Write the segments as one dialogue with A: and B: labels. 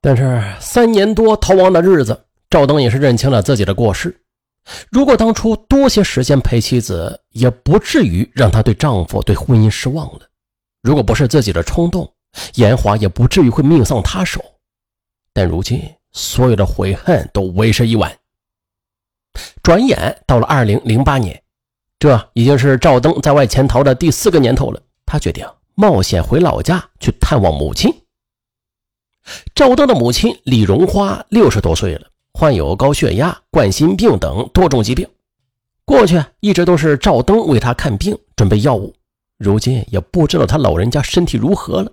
A: 但是三年多逃亡的日子，赵登也是认清了自己的过失。如果当初多些时间陪妻子，也不至于让她对丈夫、对婚姻失望了。如果不是自己的冲动，严华也不至于会命丧他手。但如今，所有的悔恨都为时已晚。转眼到了二零零八年，这已经是赵登在外潜逃的第四个年头了。他决定冒险回老家去探望母亲。赵登的母亲李荣花六十多岁了，患有高血压、冠心病等多种疾病。过去一直都是赵登为他看病、准备药物，如今也不知道他老人家身体如何了。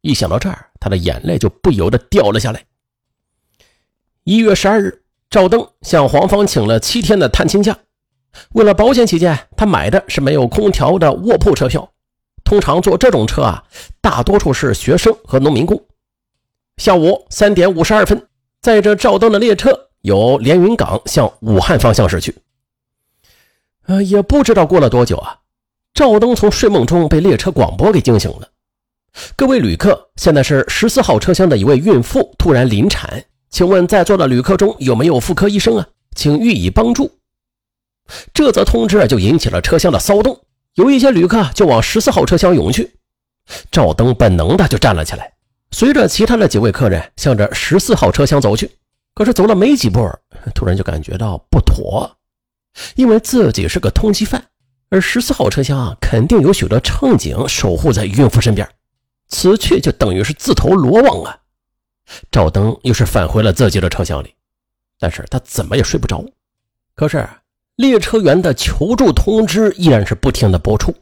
A: 一想到这儿，他的眼泪就不由得掉了下来。一月十二日，赵登向黄芳请了七天的探亲假，为了保险起见，他买的是没有空调的卧铺车票。通常坐这种车啊，大多数是学生和农民工。下午三点五十二分，载着赵登的列车由连云港向武汉方向驶去。呃，也不知道过了多久啊，赵登从睡梦中被列车广播给惊醒了。各位旅客，现在是十四号车厢的一位孕妇突然临产，请问在座的旅客中有没有妇科医生啊？请予以帮助。这则通知啊就引起了车厢的骚动，有一些旅客就往十四号车厢涌去。赵登本能的就站了起来。随着其他的几位客人向着十四号车厢走去，可是走了没几步，突然就感觉到不妥，因为自己是个通缉犯，而十四号车厢啊肯定有许多乘警守护在孕妇身边，此去就等于是自投罗网啊！赵登又是返回了自己的车厢里，但是他怎么也睡不着。可是列车员的求助通知依然是不停的播出。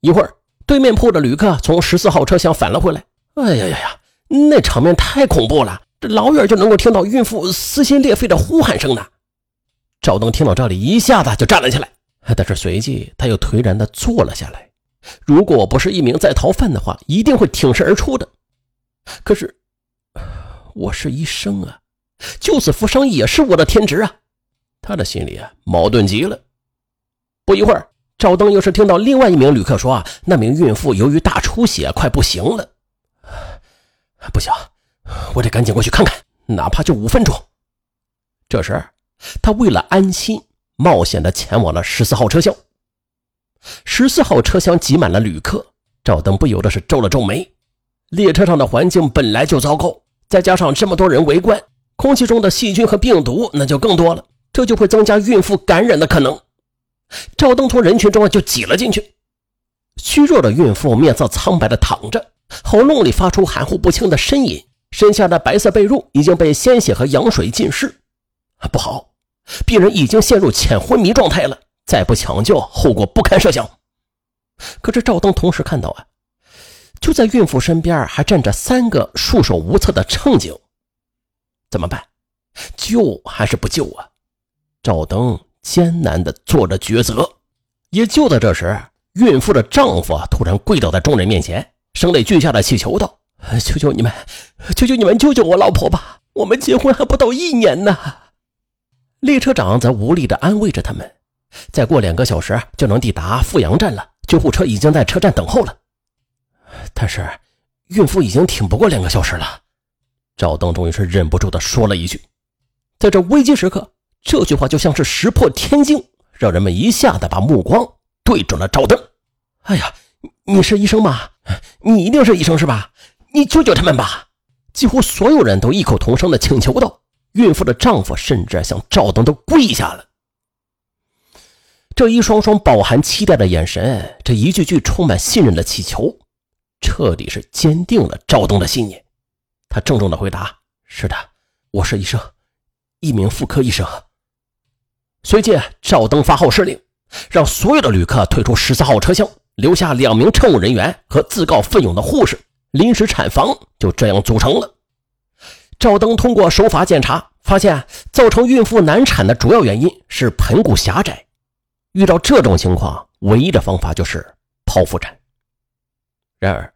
A: 一会儿，对面铺的旅客从十四号车厢返了回来。哎呀呀呀！那场面太恐怖了，这老远就能够听到孕妇撕心裂肺的呼喊声呢。赵登听到这里，一下子就站了起来，但是随即他又颓然地坐了下来。如果我不是一名在逃犯的话，一定会挺身而出的。可是我是医生啊，救死扶伤也是我的天职啊。他的心里啊矛盾极了。不一会儿，赵登又是听到另外一名旅客说啊，那名孕妇由于大出血，快不行了。不行，我得赶紧过去看看，哪怕就五分钟。这时，他为了安心，冒险的前往了十四号车厢。十四号车厢挤满了旅客，赵登不由得是皱了皱眉。列车上的环境本来就糟糕，再加上这么多人围观，空气中的细菌和病毒那就更多了，这就会增加孕妇感染的可能。赵登从人群中就挤了进去，虚弱的孕妇面色苍白的躺着。喉咙里发出含糊不清的呻吟，身下的白色被褥已经被鲜血和羊水浸湿。不好，病人已经陷入浅昏迷状态了，再不抢救，后果不堪设想。可是赵登同时看到啊，就在孕妇身边还站着三个束手无策的乘警，怎么办？救还是不救啊？赵登艰难地做着抉择。也就在这时，孕妇的丈夫突然跪倒在众人面前。声泪俱下的祈求道：“求求你们，求求你们救救我老婆吧！我们结婚还不到一年呢。”列车长则无力地安慰着他们：“再过两个小时就能抵达富阳站了，救护车已经在车站等候了。”但是孕妇已经挺不过两个小时了。赵登终于是忍不住地说了一句：“在这危机时刻，这句话就像是石破天惊，让人们一下子把目光对准了赵登。”哎呀！你是医生吗？你一定是医生是吧？你救救他们吧！几乎所有人都异口同声的请求道。孕妇的丈夫甚至向赵登都跪下了。这一双双饱含期待的眼神，这一句句充满信任的祈求，彻底是坚定了赵登的信念。他郑重的回答：“是的，我是医生，一名妇科医生。”随即，赵登发号施令，让所有的旅客退出十四号车厢。留下两名乘务人员和自告奋勇的护士，临时产房就这样组成了。赵登通过手法检查，发现造成孕妇难产的主要原因是盆骨狭窄。遇到这种情况，唯一的方法就是剖腹产。然而，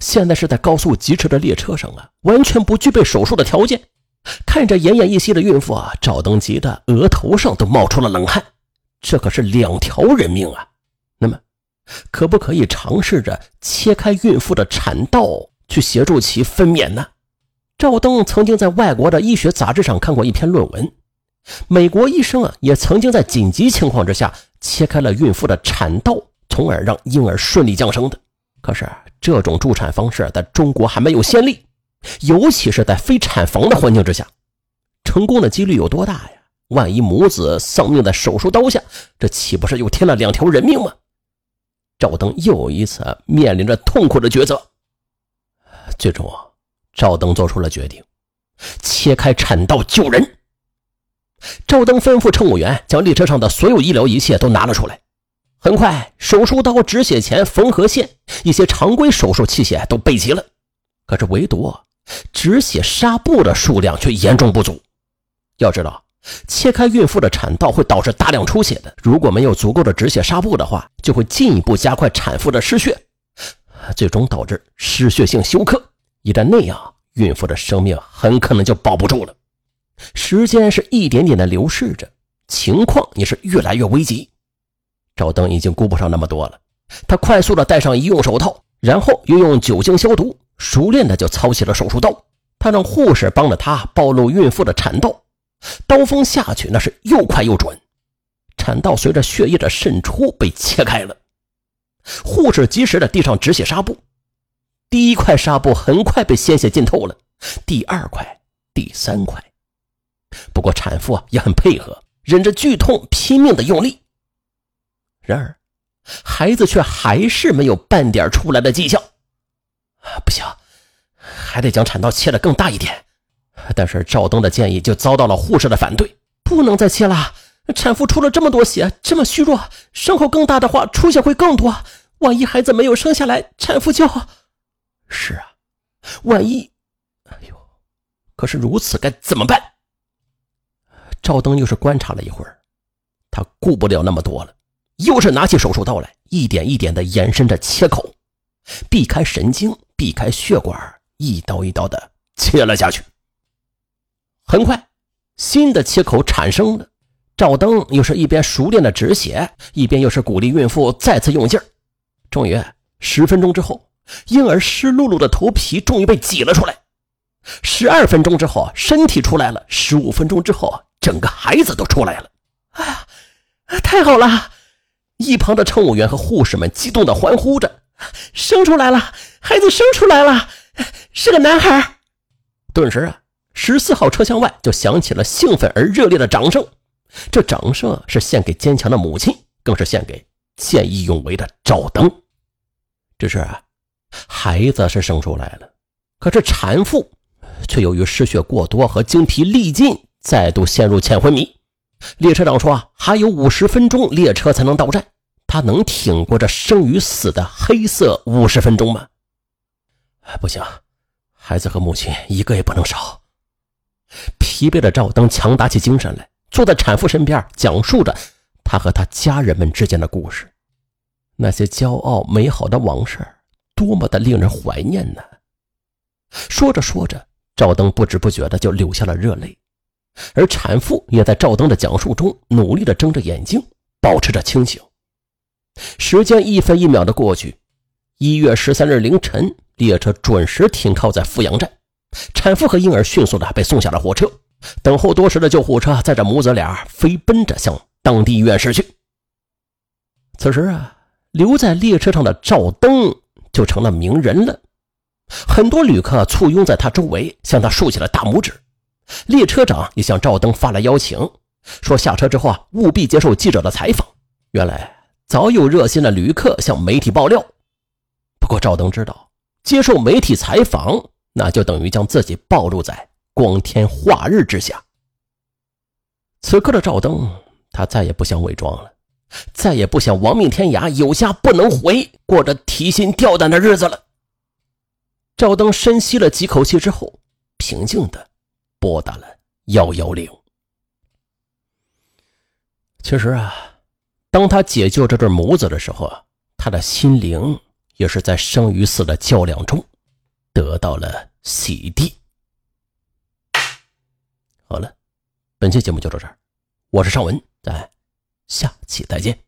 A: 现在是在高速疾驰的列车上啊，完全不具备手术的条件。看着奄奄一息的孕妇啊，赵登急得额头上都冒出了冷汗。这可是两条人命啊！可不可以尝试着切开孕妇的产道，去协助其分娩呢？赵登曾经在外国的医学杂志上看过一篇论文，美国医生啊也曾经在紧急情况之下切开了孕妇的产道，从而让婴儿顺利降生的。可是这种助产方式在中国还没有先例，尤其是在非产房的环境之下，成功的几率有多大呀？万一母子丧命在手术刀下，这岂不是又添了两条人命吗？赵登又一次面临着痛苦的抉择。最终啊，赵登做出了决定，切开产道救人。赵登吩咐乘务员将列车上的所有医疗仪器都拿了出来。很快，手术刀、止血钳、缝合线，一些常规手术器械都备齐了。可是，唯独止血纱布的数量却严重不足。要知道，切开孕妇的产道会导致大量出血的。如果没有足够的止血纱布的话，就会进一步加快产妇的失血，最终导致失血性休克。一旦那样，孕妇的生命很可能就保不住了。时间是一点点的流逝着，情况也是越来越危急。赵登已经顾不上那么多了，他快速的戴上医用手套，然后又用酒精消毒，熟练的就操起了手术刀。他让护士帮着他暴露孕妇的产道，刀锋下去那是又快又准，产道随着血液的渗出被切开了。护士及时的递上止血纱布，第一块纱布很快被鲜血浸透了，第二块、第三块。不过产妇啊也很配合，忍着剧痛拼命的用力。然而，孩子却还是没有半点出来的迹象。不行，还得将产道切得更大一点。但是赵登的建议就遭到了护士的反对，不能再切了。产妇出了这么多血，这么虚弱，伤口更大的话，出血会更多。万一孩子没有生下来，产妇就……是啊，万一……哎呦，可是如此该怎么办？赵登又是观察了一会儿，他顾不了那么多了。又是拿起手术刀来，一点一点的延伸着切口，避开神经，避开血管，一刀一刀的切了下去。很快，新的切口产生了。赵登又是一边熟练的止血，一边又是鼓励孕妇再次用劲儿。终于，十分钟之后，婴儿湿漉漉的头皮终于被挤了出来。十二分钟之后，身体出来了。十五分钟之后，整个孩子都出来了。哎呀，太好了！一旁的乘务员和护士们激动地欢呼着：“生出来了，孩子生出来了，是个男孩！”顿时啊，十四号车厢外就响起了兴奋而热烈的掌声。这掌声是献给坚强的母亲，更是献给见义勇为的赵登。只是啊，孩子是生出来了，可是产妇却由于失血过多和精疲力尽，再度陷入浅昏迷。列车长说啊：“还有五十分钟，列车才能到站。他能挺过这生与死的黑色五十分钟吗？”不行，孩子和母亲一个也不能少。疲惫的赵登强打起精神来，坐在产妇身边，讲述着他和他家人们之间的故事。那些骄傲美好的往事，多么的令人怀念呢？说着说着，赵登不知不觉的就流下了热泪。而产妇也在赵登的讲述中努力的睁着眼睛，保持着清醒。时间一分一秒的过去，一月十三日凌晨，列车准时停靠在富阳站，产妇和婴儿迅速的被送下了火车。等候多时的救护车载着母子俩飞奔着向当地医院驶去。此时啊，留在列车上的赵登就成了名人了，很多旅客簇拥在他周围，向他竖起了大拇指。列车长也向赵登发来邀请，说下车之后啊，务必接受记者的采访。原来早有热心的旅客向媒体爆料，不过赵登知道，接受媒体采访，那就等于将自己暴露在光天化日之下。此刻的赵登，他再也不想伪装了，再也不想亡命天涯，有家不能回，过着提心吊胆的日子了。赵登深吸了几口气之后，平静的。拨打了幺幺零。其实啊，当他解救这对母子的时候啊，他的心灵也是在生与死的较量中得到了洗地。好了，本期节目就到这儿，我是尚文，咱下期再见。